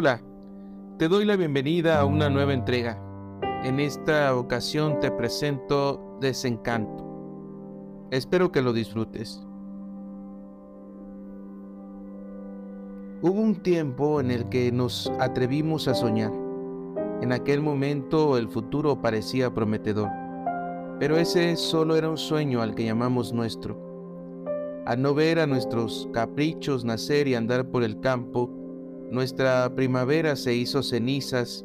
Hola, te doy la bienvenida a una nueva entrega. En esta ocasión te presento Desencanto. Espero que lo disfrutes. Hubo un tiempo en el que nos atrevimos a soñar. En aquel momento el futuro parecía prometedor, pero ese solo era un sueño al que llamamos nuestro. Al no ver a nuestros caprichos nacer y andar por el campo, nuestra primavera se hizo cenizas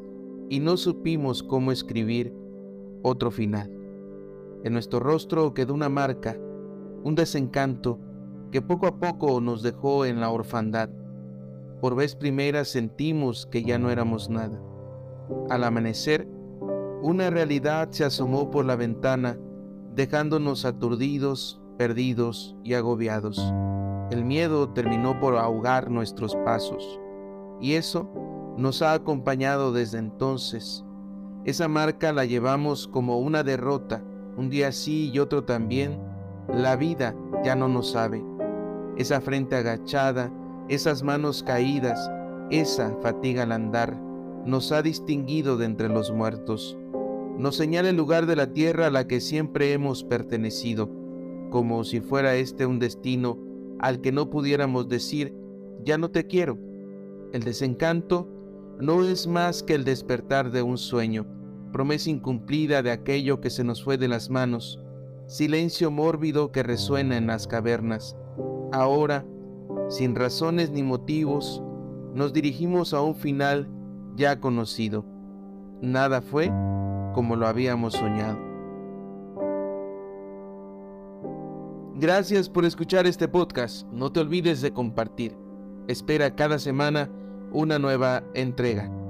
y no supimos cómo escribir otro final. En nuestro rostro quedó una marca, un desencanto que poco a poco nos dejó en la orfandad. Por vez primera sentimos que ya no éramos nada. Al amanecer, una realidad se asomó por la ventana, dejándonos aturdidos, perdidos y agobiados. El miedo terminó por ahogar nuestros pasos. Y eso nos ha acompañado desde entonces. Esa marca la llevamos como una derrota, un día sí y otro también. La vida ya no nos sabe. Esa frente agachada, esas manos caídas, esa fatiga al andar, nos ha distinguido de entre los muertos. Nos señala el lugar de la tierra a la que siempre hemos pertenecido, como si fuera este un destino al que no pudiéramos decir, ya no te quiero el desencanto no es más que el despertar de un sueño, promesa incumplida de aquello que se nos fue de las manos, silencio mórbido que resuena en las cavernas. Ahora, sin razones ni motivos, nos dirigimos a un final ya conocido. Nada fue como lo habíamos soñado. Gracias por escuchar este podcast. No te olvides de compartir. Espera cada semana una nueva entrega.